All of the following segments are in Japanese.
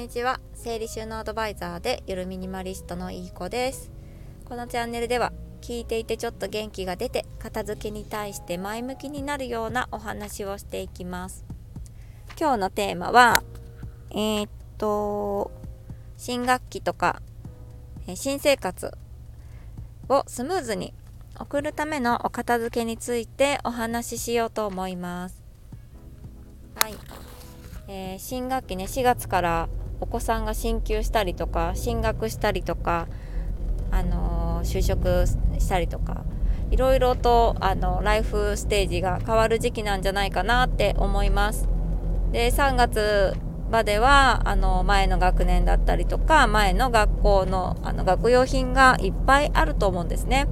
にちは。整理収納アドバイザーでゆるミニマリストのいい子です。このチャンネルでは聞いていてちょっと元気が出て片付けに対して前向きになるようなお話をしていきます。今日のテーマはえー、っと新学期とか新生活をスムーズに送るためのお片付けについてお話ししようと思います。はい。えー、新学期ね4月からお子さんが進級したりとか進学したりとか、あの、就職したりとかいろいろとあのライフステージが変わる時期なんじゃないかなって思います。で3月まではあの前の学年だったりとか前の学校のあの学用品がいっぱいあると思うんですね。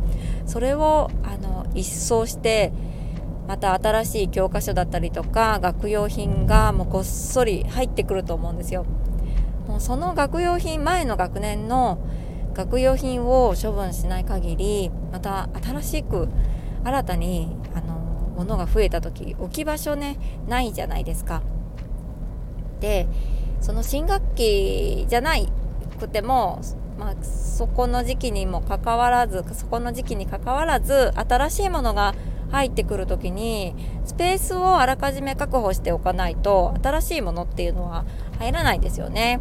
それをあの一掃してまた新しい教科書だったりとか学用品がもうごっそり入ってくると思うんですよ。もうその学用品前の学年の学用品を処分しない限りまた新しく新たにあの物が増えた時置き場所ねないじゃないですか。でその新学期じゃないくても、まあ、そこの時期にもかかわらずそこの時期にかかわらず新しいものが入ってくる時にスペースをあらかじめ確保しておかないと新しいものっていうのは入らないですよね。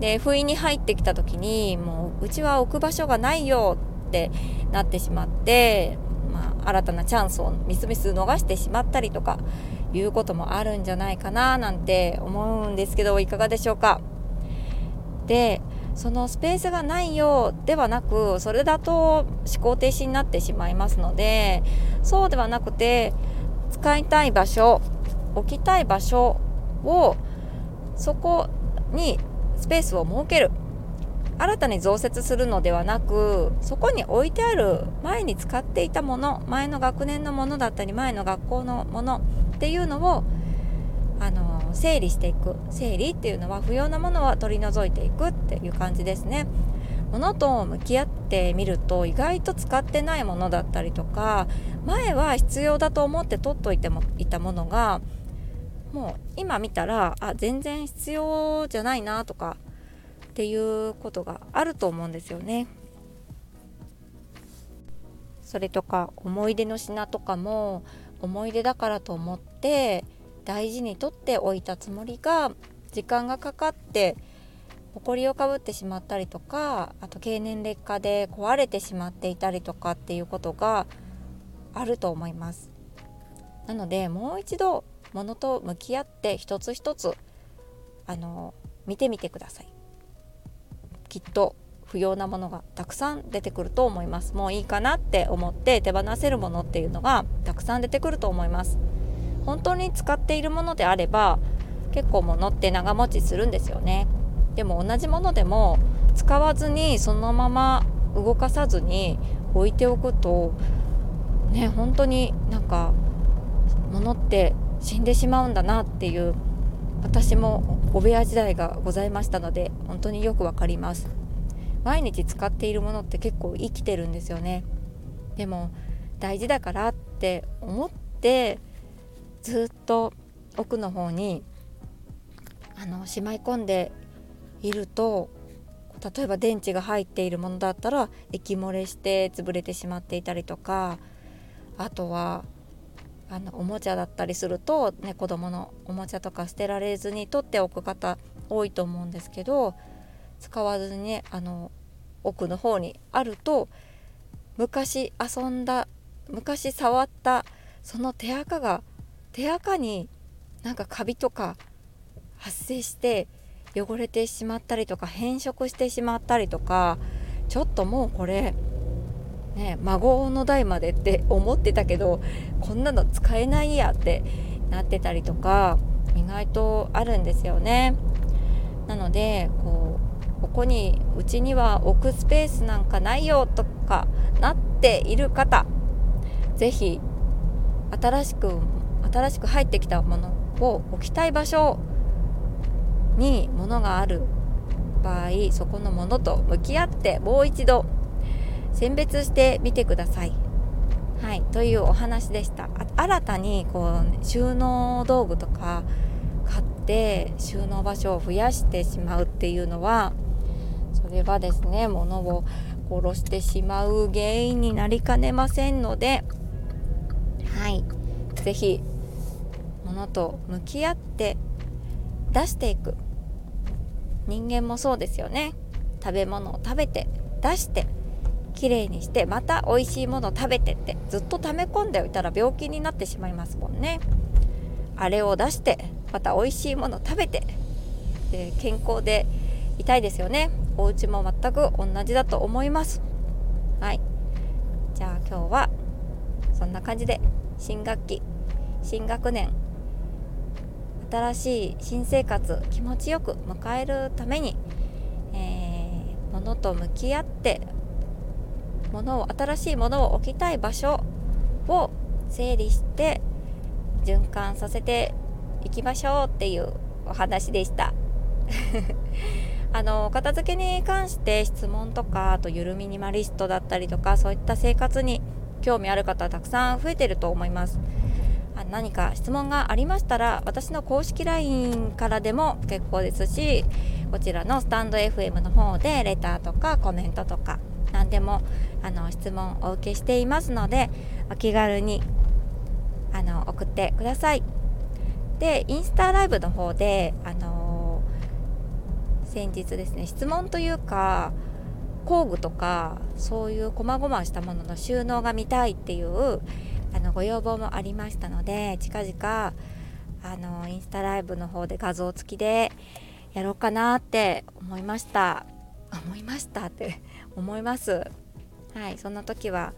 で不意に入ってきた時にもううちは置く場所がないよってなってしまって、まあ、新たなチャンスをみすみす逃してしまったりとかいうこともあるんじゃないかななんて思うんですけどいかがでしょうか。でそのスペースがないよではなくそれだと思考停止になってしまいますのでそうではなくて使いたい場所置きたい場所をそこにスペースを設ける新たに増設するのではなくそこに置いてある前に使っていたもの前の学年のものだったり前の学校のものっていうのをあの整理していく整理っていうのは不要なものは取り除いていくっていう感じですね。物と向き合ってみると意外と使ってないものだったりとか前は必要だと思って取っといてもいたものがもう今見たらあ全然必要じゃないなとかっていうことがあると思うんですよね。それとか思い出の品とかも思い出だからと思って大事にとっておいたつもりが時間がかかって埃をかぶってしまったりとかあと経年劣化で壊れてしまっていたりとかっていうことがあると思いますなのでもう一度物と向き合って一つ一つあの見てみてください。きっと不要なものがたくさん出てくると思います。もういいかなって思って手放せるものっていうのがたくさん出てくると思います。本当に使っているものであれば結構物って長持ちするんですよね。でも同じものでも使わずにそのまま動かさずに置いておくとね本当になんか物って死んでしまうんだなっていう私もお部屋時代がございましたので本当によくわかります。毎日使っているものって結構生きてるんですよね。でも大事だからって思ってずっと奥の方にあのしまい込んでいると例えば電池が入っているものだったら液漏れして潰れてしまっていたりとかあとはあのおもちゃだったりすると、ね、子供のおもちゃとか捨てられずに取っておく方多いと思うんですけど使わずにねあの奥の方にあると昔遊んだ昔触ったその手垢が手垢になんかカビとか発生して汚れてしまったりとか変色してしまったりとかちょっともうこれね孫の代までって思ってたけどこんなの使えないやってなってたりとか意外とあるんですよね。なのでこうここにうちには置くスペースなんかないよとかなっている方是非新しく新しく入ってきたものを置きたい場所に物がある場合そこのものと向き合ってもう一度選別してみてください。はい、というお話でした。新たにこう収納道具とか買っで収納場所を増やしてしまうっていうのはそれはですね物を殺してしまう原因になりかねませんのではい是非物と向き合って出していく。人間もそうですよね。食べ物を食べて出してきれいにしてまた美味しいもの食べてってずっと溜め込んでおいたら病気になってしまいますもんね。あれを出してまた美味しいもの食べてで健康でいたいですよね。お家も全く同じだと思います。はい。じゃあ今日はそんな感じで新学期新学年新しい新生活気持ちよく迎えるために、えー、物と向き合って物を新しいものを置きたい場所を整理して循環させていきましょうっていうお話でした。あの片付けに関して質問とかあとゆるミニマリストだったりとかそういった生活に興味ある方たくさん増えてると思います。あ何か質問がありましたら私の公式 LINE からでも結構ですしこちらのスタンド FM の方でレターとかコメントとか何でもあの質問お受けしていますのでお気軽にあの送ってください。でインスタライブの方であのー、先日ですね質問というか工具とかそういう細々したものの収納が見たいっていうあのご要望もありましたので近々あのインスタライブの方で画像付きでやろうかなって思いました。思いましたって思います。はいそんな時は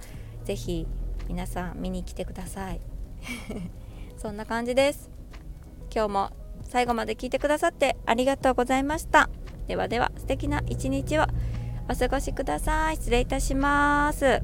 是非皆さん見に来てください。そんな感じです。今日も最後まで聞いてくださってありがとうございました。ではでは素敵な一日をお過ごしください。失礼いたします。